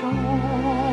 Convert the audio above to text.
中